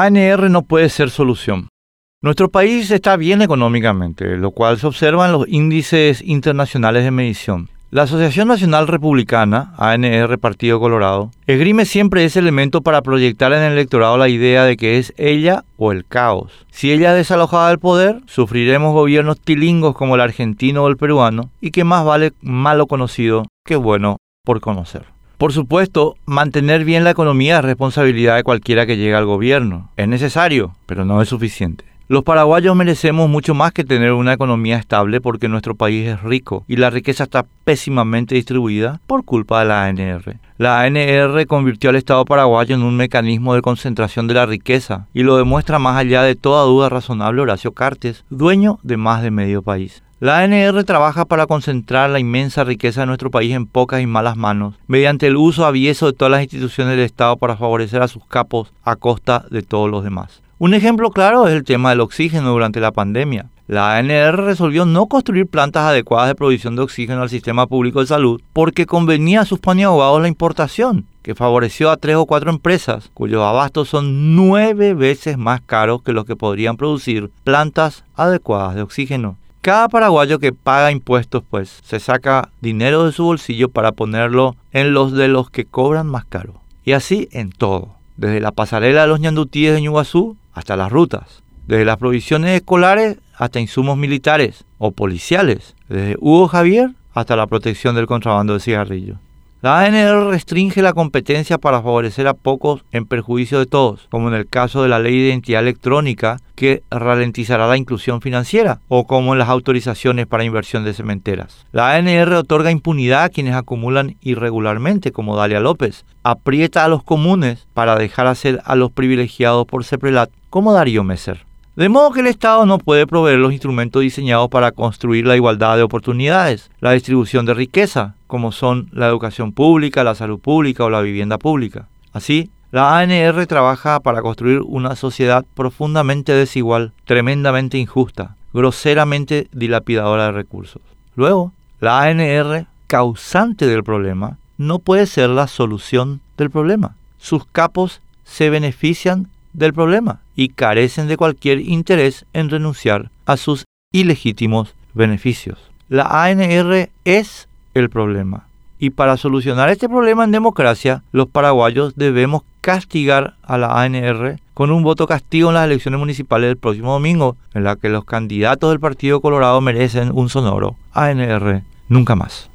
ANR no puede ser solución. Nuestro país está bien económicamente, lo cual se observa en los índices internacionales de medición. La Asociación Nacional Republicana, ANR Partido Colorado, esgrime siempre ese elemento para proyectar en el electorado la idea de que es ella o el caos. Si ella es desalojada del poder, sufriremos gobiernos tilingos como el argentino o el peruano, y que más vale malo conocido que bueno por conocer. Por supuesto, mantener bien la economía es responsabilidad de cualquiera que llegue al gobierno. Es necesario, pero no es suficiente. Los paraguayos merecemos mucho más que tener una economía estable porque nuestro país es rico y la riqueza está pésimamente distribuida por culpa de la ANR. La ANR convirtió al Estado paraguayo en un mecanismo de concentración de la riqueza y lo demuestra más allá de toda duda razonable Horacio Cartes, dueño de más de medio país. La ANR trabaja para concentrar la inmensa riqueza de nuestro país en pocas y malas manos, mediante el uso avieso de todas las instituciones del Estado para favorecer a sus capos a costa de todos los demás. Un ejemplo claro es el tema del oxígeno durante la pandemia. La ANR resolvió no construir plantas adecuadas de provisión de oxígeno al sistema público de salud porque convenía a sus abogados la importación, que favoreció a tres o cuatro empresas cuyos abastos son nueve veces más caros que los que podrían producir plantas adecuadas de oxígeno. Cada paraguayo que paga impuestos, pues, se saca dinero de su bolsillo para ponerlo en los de los que cobran más caro. Y así en todo. Desde la pasarela de los ñandutíes de Ñuguazú hasta las rutas, desde las provisiones escolares hasta insumos militares o policiales, desde Hugo Javier hasta la protección del contrabando de cigarrillos. La ANR restringe la competencia para favorecer a pocos en perjuicio de todos, como en el caso de la ley de identidad electrónica que ralentizará la inclusión financiera, o como en las autorizaciones para inversión de cementeras. La ANR otorga impunidad a quienes acumulan irregularmente, como Dalia López, aprieta a los comunes para dejar hacer a los privilegiados por Ceprelat, como Darío Messer. De modo que el Estado no puede proveer los instrumentos diseñados para construir la igualdad de oportunidades, la distribución de riqueza, como son la educación pública, la salud pública o la vivienda pública. Así, la ANR trabaja para construir una sociedad profundamente desigual, tremendamente injusta, groseramente dilapidadora de recursos. Luego, la ANR, causante del problema, no puede ser la solución del problema. Sus capos se benefician del problema y carecen de cualquier interés en renunciar a sus ilegítimos beneficios. La ANR es el problema. Y para solucionar este problema en democracia, los paraguayos debemos castigar a la ANR con un voto castigo en las elecciones municipales del próximo domingo, en la que los candidatos del Partido Colorado merecen un sonoro ANR nunca más.